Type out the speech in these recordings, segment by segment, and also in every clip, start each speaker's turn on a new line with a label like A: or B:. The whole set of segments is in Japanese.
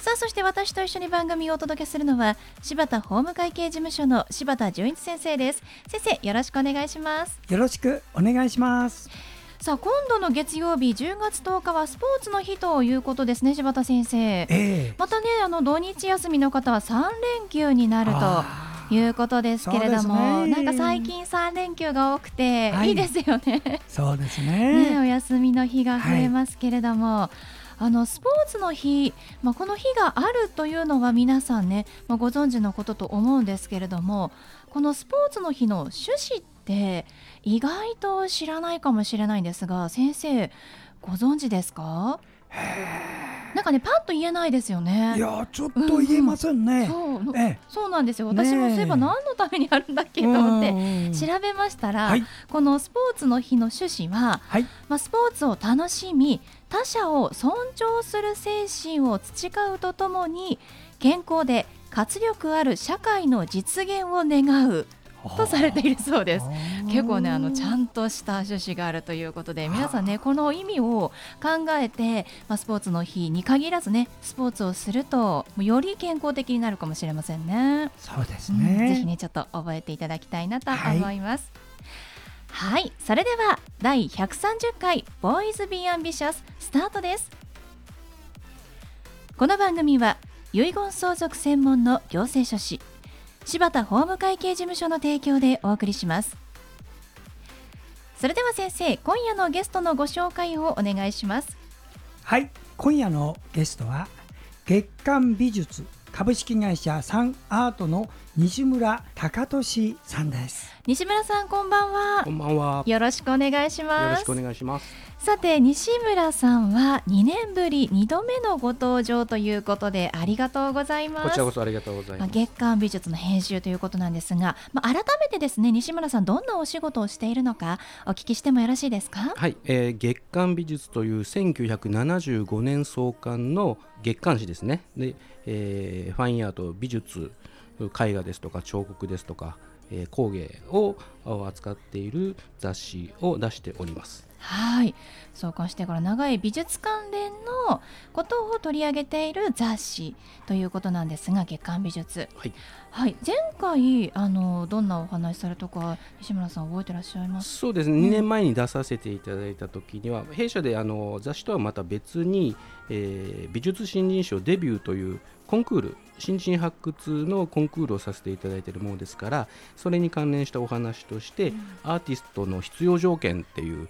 A: さあそして私と一緒に番組をお届けするのは柴田法務会計事務所の柴田純一先生です。先生よろしくお願いします。
B: よろしくお願いします。
A: さあ今度の月曜日10月10日はスポーツの日ということですね柴田先生、
B: ええ。
A: またねあの土日休みの方は3連休になると
B: あ
A: いうことですけれども、
B: ね。
A: なんか最近3連休が多くて、
B: はい。
A: い、いですよね。
B: ーそうです
A: ね。
B: ね
A: お休みの日が増えますけれども、あのスポーツの日、まあ、この日があるというのは皆さんね、まあ、ご存知のことと思うんですけれどもこのスポーツの日の趣旨って意外と知らないかもしれないんですが先生ご存知ですか？なんかねパッと言えないですよね。
B: いやちょっと言えませんね、
A: そう
B: え
A: そうなんですよ。私もそういえば何のためにあるんだっけと思って
B: うん。
A: 調べましたら、
B: はい。
A: このスポーツの日の趣旨は、
B: はい。
A: まあ、スポーツを楽しみ他者を尊重する精神を培うとともに健康で活力ある社会の実現を願うとされているそうです。結構ねあのちゃんとした趣旨があるということで皆さんねこの意味を考えて、まあ、スポーツの日に限らずねスポーツをするとより健康的になるかもしれませんね。
B: そうです
A: うんぜひ
B: ね、
A: ねちょっと覚えていただきたいなと思います。はい、はいそれでは第130回ボーイズビーアンビシャススタートです。この番組は遺言相続専門の行政書士柴田法務会計事務所の提供でお送りします。それでは先生、今夜のゲストのご紹介をお願いします。
B: はい今夜のゲストは月刊美術株式会社サンアートの西村隆俊さんです
A: 西村さん、こんばんは
C: こ。んばんは。よ
A: よろしくお願いし
C: ろ
A: ます
C: しくお。願いします。
A: さて西村さんは2年ぶり2度目のご登場ということでありがとうございます
C: こちらこそありがとうござい
A: まあ、
C: ます。
A: 月刊美術の編集ということなんですが、まあ、改めてですね西村さんどんなお仕事をしているのかお聞きしてもよろしいですか？
C: はい、えー月刊美術という1975年創刊の月刊誌ですね。で、えーファインアート、美術、絵画ですとか彫刻ですとか、えー工芸を扱っている雑誌を出しております。
A: はい。創刊してから長い美術関連のことを取り上げている雑誌ということなんですが月刊美術。
C: はい、
A: はい。前回あのどんなお話されたか西村さん覚えてらっしゃいます？
C: そうですね、2年前に出させていただいた時には、弊社であの雑誌とはまた別に、えー美術新人賞デビューというコンクール、新人発掘のコンクールをさせていただいているものですから、それに関連したお話として、アーティストの必要条件っていう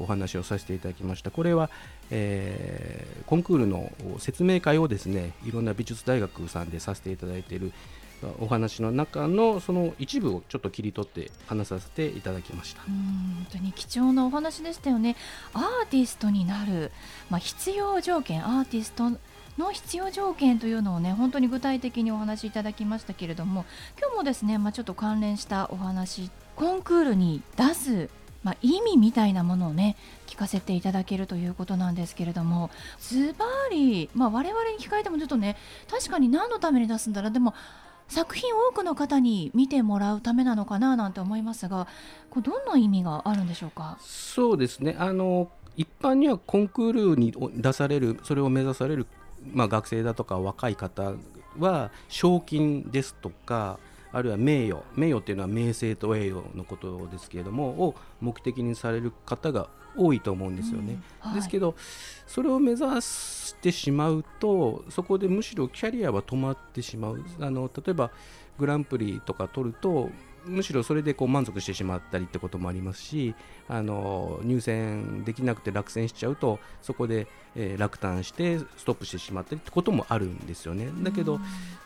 C: お話をさせていただきました。これは、えーコンクールの説明会をですね、いろんな美術大学さんでさせていただいているお話の中のその一部をちょっと切り取って話させていただきました
A: う。ん本当に貴重なお話でしたよねアーティストになる、まあ、必要条件アーティストの必要条件というのをね本当に具体的にお話しいただきましたけれども今日もですね、まあ、ちょっと関連したお話コンクールに出す、まあ、意味みたいなものをね聞かせていただけるということなんですけれどもズバリ、まあ、我々に聞かれてもちょっとね確かに何のために出すんだろう。でも作品多くの方に見てもらうためなのかななんて思いますがこどんな意味があるんでしょうか？
C: そうですね。あの一般にはコンクールに出されるそれを目指される、まあ、学生だとか若い方は賞金ですとかあるいは名誉名誉っていうのは名声と栄誉のことですけれどもを目的にされる方が多いと思うんですよね。
A: うん。はい。
C: ですけどそれを目指してしまうとそこでむしろキャリアは止まってしまう。あの例えばグランプリとか取るとむしろそれでこう満足してしまったりってこともありますしあの入選できなくて落選しちゃうとそこで、えー落胆してストップしてしまったりってこともあるんですよね。だけど、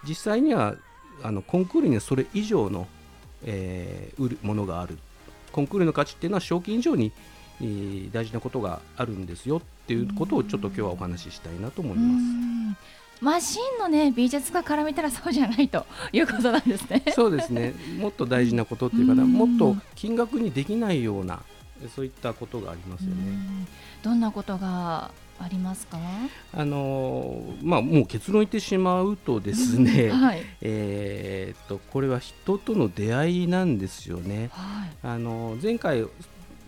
C: 実際にはあのコンクールにはそれ以上の、えー売るものがあるコンクールの価値っていうのは賞金以上に、えー大事なことがあるんですよっっていうことをちょっと今日はお話ししたいなと思います。
A: マシンのね美術家から見たらそうじゃないと いうことなんですね。
C: そうですね。もっと大事なことっていうか、もっと金額にできないようなそういったことがありますよね。
A: どんなことがありますか？
C: あのまあ、もう結論言ってしまうとですね、はい、えー、とこれは人との出会いなんですよね。はい、あの前回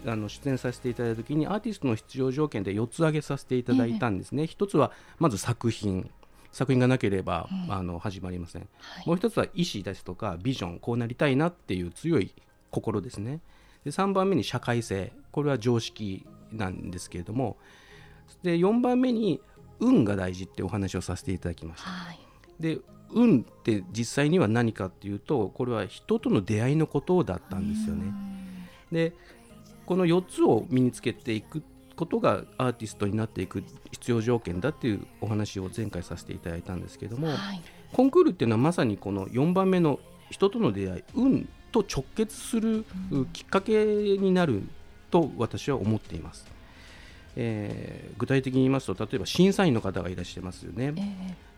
C: あの出演させていただいた時にアーティストの必要条件で4つ挙げさせていただいたんですね。えー、1つはまず作品作品がなければ、うん、あの始まりません、はい、もう一つは意思ですとかビジョンこうなりたいなっていう強い心ですね。で3番目に社会性。これは常識なんですけれども。で4番目に運が大事ってお話をさせていただきました、はい、で運って実際には何かっていうとこれは人との出会いのことだったんですよね。でこの4つを身につけていくことがアーティストになっていく必要条件だっていうお話を前回させていただいたんですけども、はい、コンクールっていうのはまさにこの4番目の人との出会い運と直結するきっかけになると私は思っています。えー、具体的に言いますと例えば審査員の方がいらっしゃいますよね、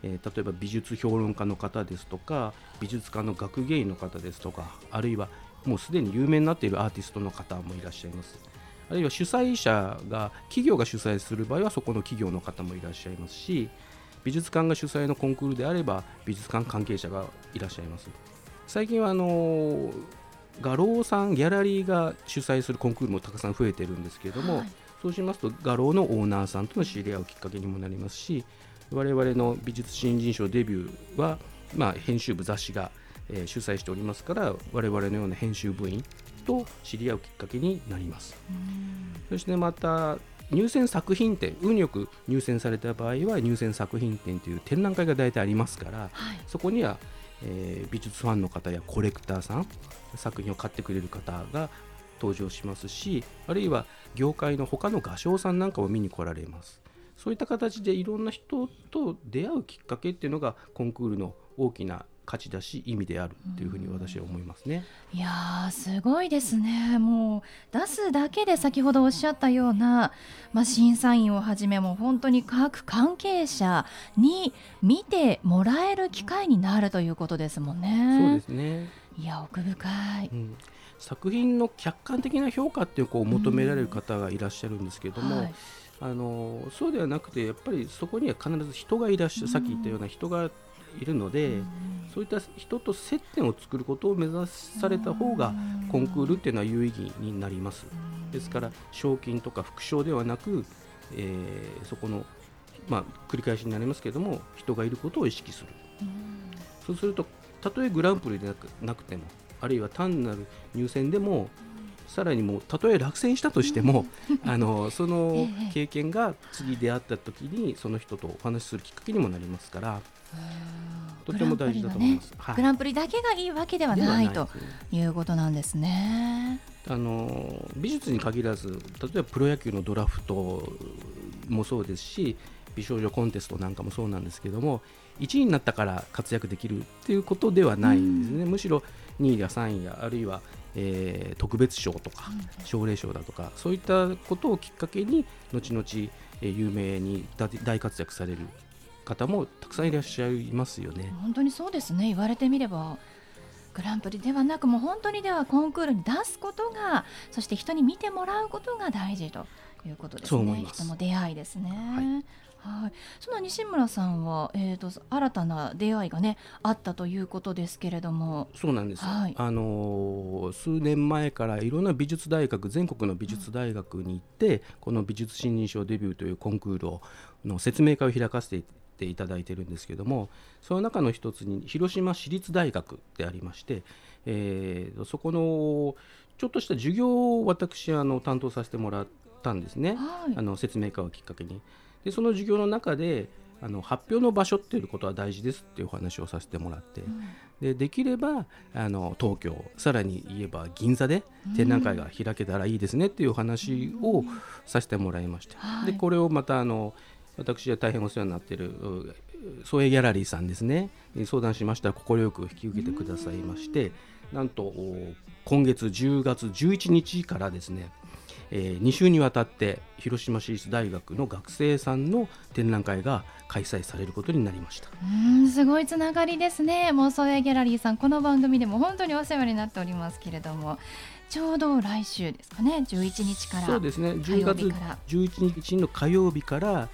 C: えー、えー、例えば美術評論家の方ですとか美術家の学芸員の方ですとかあるいはもうすでに有名になっているアーティストの方もいらっしゃいますあるいは主催者が企業が主催する場合はそこの企業の方もいらっしゃいますし美術館が主催のコンクールであれば美術館関係者がいらっしゃいます。最近はあの画廊さんギャラリーが主催するコンクールもたくさん増えてるんですけれども、はい、そうしますと画廊のオーナーさんとの知り合うきっかけにもなりますし我々の美術新人賞デビューは、まあ、編集部雑誌が、えー、主催しておりますから我々のような編集部員と知り合うきっかけになります。そしてまた入選作品展運よく入選された場合は入選作品展という展覧会が大体ありますから、はい、そこには、えー、美術ファンの方やコレクターさん作品を買ってくれる方が登場しますしあるいは業界の他の画商さんなんかも見に来られます。そういった形でいろんな人と出会うきっかけっていうのがコンクールの大きな価値だし意味であるっていうふうに私は思いますね。
A: いやすごいですね。もう出すだけで先ほどおっしゃったような、まあ、審査員をはじめも本当に各関係者に見てもらえる機会になるということですもんね。
C: そうですね。
A: いや奥深い。うん
C: 作品の客観的な評価っていうこう求められる方がいらっしゃるんですけども、はい、あのそうではなくてやっぱりそこには必ず人がいらっしゃる、さっき言ったような人がいるので、そういった人と接点を作ることを目指された方がコンクールっていうのは有意義になります。ですから賞金とか副賞ではなく、えー、そこの、まあ、繰り返しになりますけれども人がいることを意識する。そうするとたとえグランプリでなくてもあるいは単なる入選でもさらにもたとえ落選したとしても、あのその経験が次出会った時にその人とお話しするきっかけにもなりますからとても大事だと思います、
A: ね。はい、グランプリだけがいいわけではないということなんですね。
C: あの美術に限らず例えばプロ野球のドラフトもそうですし美少女コンテストなんかもそうなんですけども1位になったから活躍できるっていうことではないんですね、むしろ2位や3位やあるいは、えー、特別賞とか奨励賞だとかそういったことをきっかけに後々、えー、有名に大活躍される方もたくさんいらっしゃいますよね。
A: 本当にそうですね言われてみればグランプリではなくもう本当にではコンクールに出すことがそして人に見てもらうことが大事ということですね。人の出会いですね。はいはい、その西村さんは、えーと、新たな出会いがねあったということですけれども。
C: そうなんです、はい、あの数年前からいろんな美術大学全国の美術大学に行って、うん、この美術新人賞デビューというコンクールをの説明会を開かせてていただいてるんですけどもその中の一つに広島市立大学でありまして、えー、そこのちょっとした授業を私あの担当させてもらったんですね、はい、あの説明会をきっかけに。でその授業の中であの発表の場所っていうことは大事ですっていうお話をさせてもらって、うん、でできればあの東京さらに言えば銀座で展覧会が開けたらいいですねっていうお話をさせてもらいました、うん、でこれをまたあの私は大変お世話になっている総営ギャラリーさんですね相談しました。ら快く引き受けてくださいましてなんと今月10月11日からですねえー、2週にわたって広島市立大学の学生さんの展覧会が開催されることになりました。
A: うんすごいつながりですね。妄想やギャラリーさんこの番組でも本当にお世話になっておりますけれども。ちょうど来週ですかね11日から。
C: そうですね。10月11日の火曜日から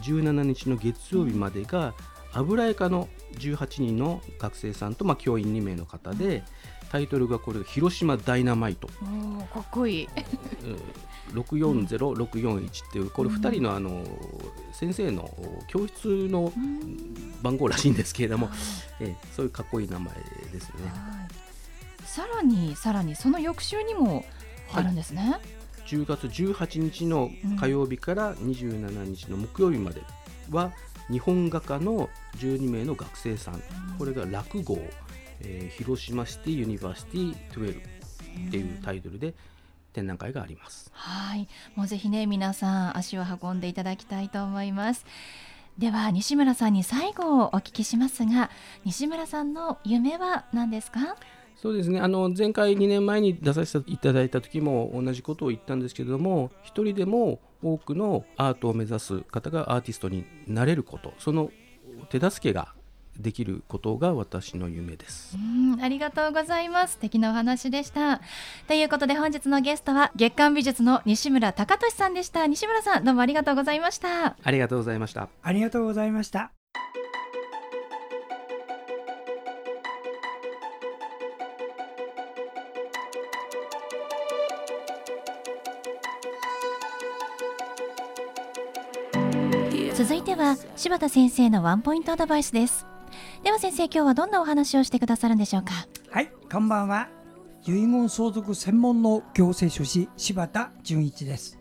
C: 17日の月曜日までが、油絵科の18人の学生さんと、まあ、教員2名の方で、タイトルがこれ「広島ダイナマイト」
A: かっこいい。
C: 640641っていうこれ2人のあの先生の教室の番号らしいんですけれども、えそういうかっこいい名前ですね。
A: さらにさらにその翌週にもあるんですね。はい、
C: 10月18日の火曜日から27日の木曜日までは、日本画家の12名の学生さん、これが落語えー、広島シティユニバーシティ12っていうタイトルで展覧会があります。
A: はい。もうぜひね皆さん足を運んでいただきたいと思います。では西村さんに最後をお聞きしますが西村さんの夢は何ですか？
C: そうですね。あの前回2年前に出させていただいた時も同じことを言ったんですけれども一人でも多くのアートを目指す方がアーティストになれることその手助けができることが私の夢です。
A: ありがとうございます。素敵なお話でした。ということで本日のゲストは月刊美術の西村隆俊さんでした。西村さんどうもありがとうございました。
C: ありがとうございました。
B: ありがとうございました。
A: 続いては柴田先生のワンポイントアドバイスですでは先生今日はどんなお話をしてくださるんでしょうか？
B: はいこんばんは。遺言相続専門の行政書士柴田純一です、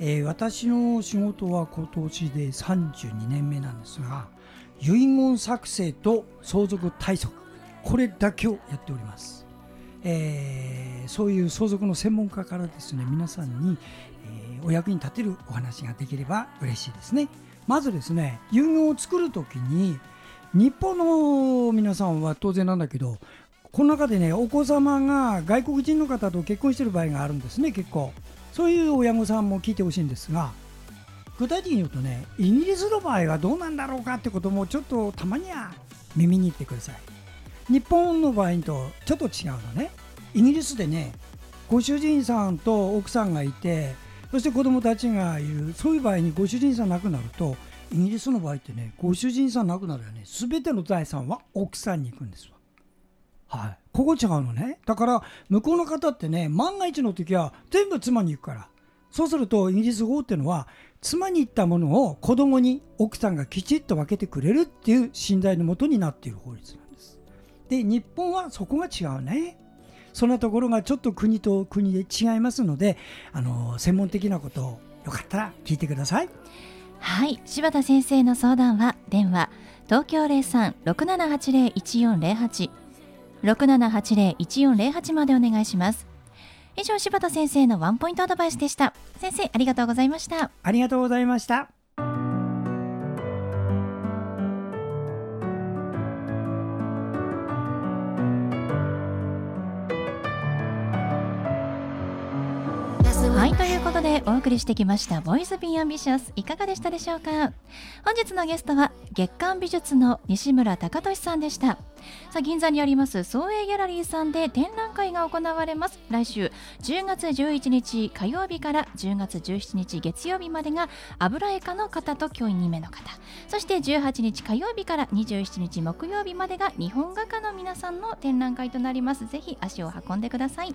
B: えー、私の仕事は今年で32年目なんですが遺言作成と相続対策これだけをやっております、えー、そういう相続の専門家からですね皆さんに、えー、お役に立てるお話ができれば嬉しいですね。まずですね遺言を作るときに日本の皆さんは当然なんだけどこの中でねお子様が外国人の方と結婚してる場合があるんですね結構。そういう親御さんも聞いてほしいんですが具体的に言うとねイギリスの場合はどうなんだろうかってこともちょっとたまには耳に行ってください。日本の場合とちょっと違うのね。イギリスでねご主人さんと奥さんがいてそして子供たちがいる。そういう場合にご主人さん亡くなるとイギリスの場合ってねご主人さん亡くなるよね。全ての財産は奥さんに行くんですわ。はい。ここ違うのね。だから向こうの方ってね万が一の時は全部妻に行くから。そうするとイギリス法っていうのは妻に行ったものを子供に奥さんがきちっと分けてくれるっていう信頼のもとになっている法律なんです。で日本はそこが違うね。そんなところがちょっと国と国で違いますのであの専門的なことをよかったら聞いてください。
A: はい柴田先生の相談は電話東京零三六七八零一四零八六七八零一四零八までお願いします。以上柴田先生のワンポイントアドバイスでした。先生ありがとうございました。
B: ありがとうございました。
A: ことでお送りしてきました「ボイス・ビン・アンビシャス」いかがでしたでしょうか？本日のゲストは月刊美術の西村隆俊さんでした。さあ銀座にあります創営ギャラリーさんで展覧会が行われます。来週10月11日火曜日から10月17日月曜日までが油絵家の方と教員2名の方。そして18日火曜日から27日木曜日までが日本画家の皆さんの展覧会となります。ぜひ足を運んでください。